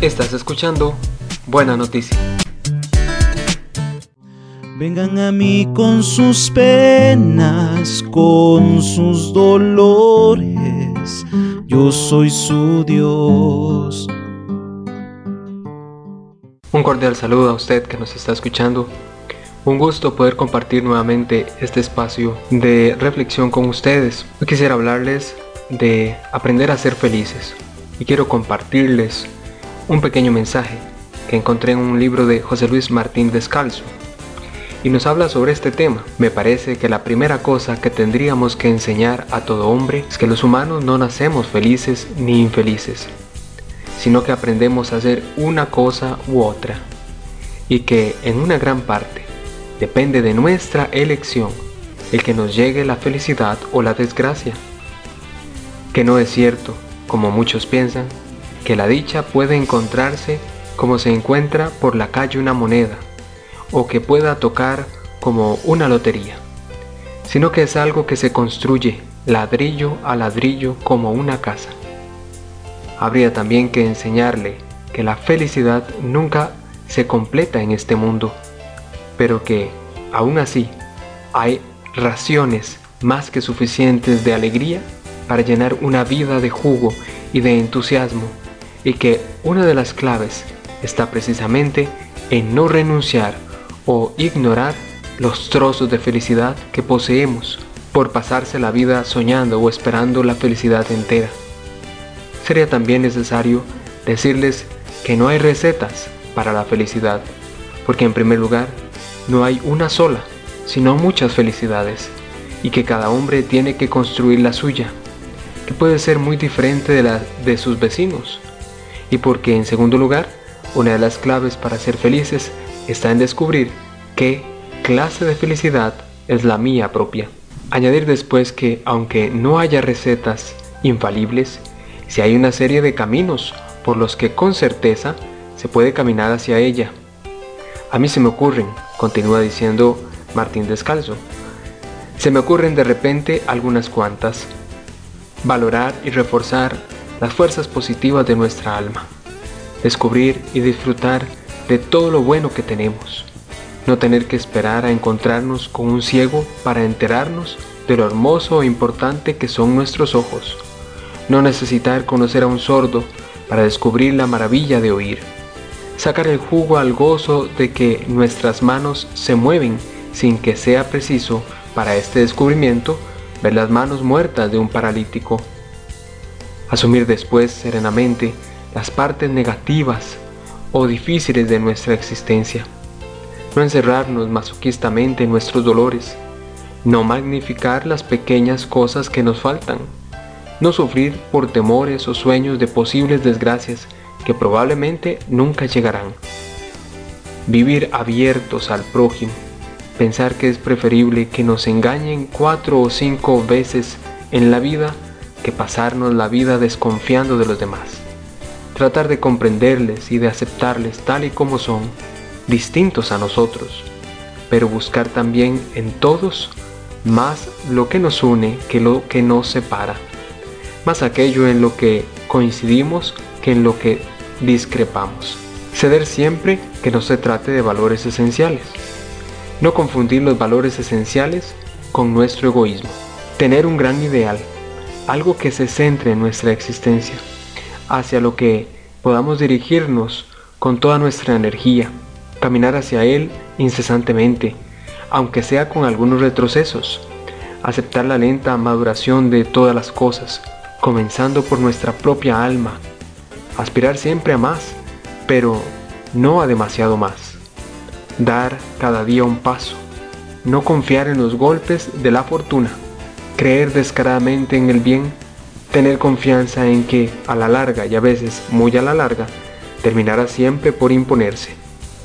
Estás escuchando Buena Noticia. Vengan a mí con sus penas, con sus dolores, yo soy su Dios. Un cordial saludo a usted que nos está escuchando. Un gusto poder compartir nuevamente este espacio de reflexión con ustedes. Hoy quisiera hablarles de aprender a ser felices y quiero compartirles un pequeño mensaje que encontré en un libro de José Luis Martín Descalzo y nos habla sobre este tema. Me parece que la primera cosa que tendríamos que enseñar a todo hombre es que los humanos no nacemos felices ni infelices, sino que aprendemos a hacer una cosa u otra y que en una gran parte depende de nuestra elección el que nos llegue la felicidad o la desgracia. Que no es cierto, como muchos piensan, que la dicha puede encontrarse como se encuentra por la calle una moneda, o que pueda tocar como una lotería, sino que es algo que se construye ladrillo a ladrillo como una casa. Habría también que enseñarle que la felicidad nunca se completa en este mundo, pero que, aún así, hay raciones más que suficientes de alegría para llenar una vida de jugo y de entusiasmo y que una de las claves está precisamente en no renunciar o ignorar los trozos de felicidad que poseemos por pasarse la vida soñando o esperando la felicidad entera. Sería también necesario decirles que no hay recetas para la felicidad, porque en primer lugar no hay una sola, sino muchas felicidades, y que cada hombre tiene que construir la suya, que puede ser muy diferente de la de sus vecinos, y porque en segundo lugar, una de las claves para ser felices está en descubrir qué clase de felicidad es la mía propia. Añadir después que aunque no haya recetas infalibles, si hay una serie de caminos por los que con certeza se puede caminar hacia ella. A mí se me ocurren, continúa diciendo Martín Descalzo, se me ocurren de repente algunas cuantas. Valorar y reforzar las fuerzas positivas de nuestra alma, descubrir y disfrutar de todo lo bueno que tenemos, no tener que esperar a encontrarnos con un ciego para enterarnos de lo hermoso e importante que son nuestros ojos, no necesitar conocer a un sordo para descubrir la maravilla de oír, sacar el jugo al gozo de que nuestras manos se mueven sin que sea preciso para este descubrimiento ver las manos muertas de un paralítico asumir después serenamente las partes negativas o difíciles de nuestra existencia, no encerrarnos masoquistamente en nuestros dolores, no magnificar las pequeñas cosas que nos faltan, no sufrir por temores o sueños de posibles desgracias que probablemente nunca llegarán. Vivir abiertos al prójimo, pensar que es preferible que nos engañen cuatro o cinco veces en la vida que pasarnos la vida desconfiando de los demás. Tratar de comprenderles y de aceptarles tal y como son, distintos a nosotros, pero buscar también en todos más lo que nos une que lo que nos separa, más aquello en lo que coincidimos que en lo que discrepamos. Ceder siempre que no se trate de valores esenciales. No confundir los valores esenciales con nuestro egoísmo. Tener un gran ideal algo que se centre en nuestra existencia, hacia lo que podamos dirigirnos con toda nuestra energía, caminar hacia Él incesantemente, aunque sea con algunos retrocesos, aceptar la lenta maduración de todas las cosas, comenzando por nuestra propia alma, aspirar siempre a más, pero no a demasiado más, dar cada día un paso, no confiar en los golpes de la fortuna, creer descaradamente en el bien, tener confianza en que a la larga y a veces muy a la larga terminará siempre por imponerse.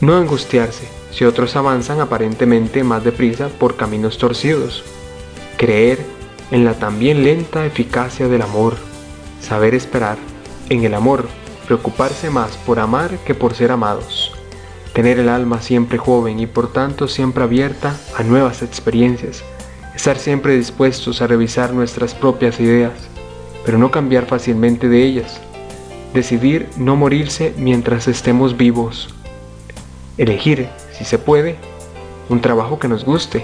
No angustiarse si otros avanzan aparentemente más deprisa por caminos torcidos. Creer en la también lenta eficacia del amor. Saber esperar en el amor, preocuparse más por amar que por ser amados. Tener el alma siempre joven y por tanto siempre abierta a nuevas experiencias Estar siempre dispuestos a revisar nuestras propias ideas, pero no cambiar fácilmente de ellas. decidir no morirse mientras estemos vivos. Elegir, si se puede, un trabajo que nos guste.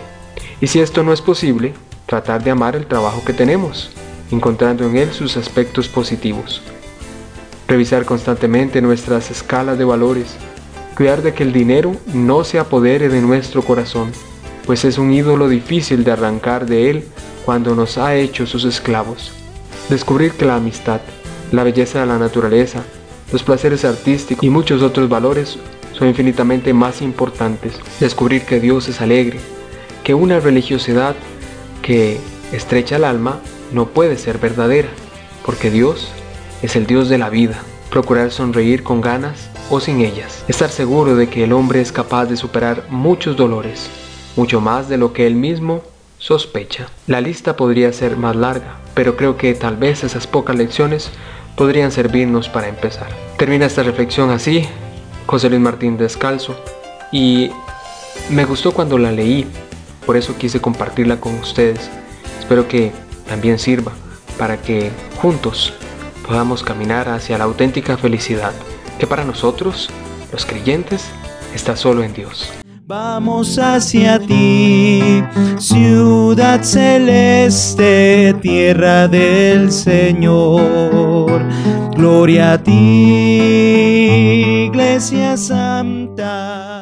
Y si esto no es posible, tratar de amar el trabajo que tenemos, encontrando en él sus aspectos positivos. Revisar constantemente nuestras escalas de valores, cuidar de que el dinero no se apodere de nuestro corazón, pues es un ídolo difícil de arrancar de él cuando nos ha hecho sus esclavos. Descubrir que la amistad, la belleza de la naturaleza, los placeres artísticos y muchos otros valores son infinitamente más importantes. Descubrir que Dios es alegre, que una religiosidad que estrecha el alma no puede ser verdadera, porque Dios es el Dios de la vida. Procurar sonreír con ganas o sin ellas. Estar seguro de que el hombre es capaz de superar muchos dolores, mucho más de lo que él mismo sospecha. La lista podría ser más larga, pero creo que tal vez esas pocas lecciones podrían servirnos para empezar. Termina esta reflexión así, José Luis Martín Descalzo, y me gustó cuando la leí, por eso quise compartirla con ustedes. Espero que también sirva para que juntos podamos caminar hacia la auténtica felicidad que para nosotros, los creyentes, está solo en Dios. Vamos hacia ti, ciudad celeste, tierra del Señor. Gloria a ti, iglesia santa.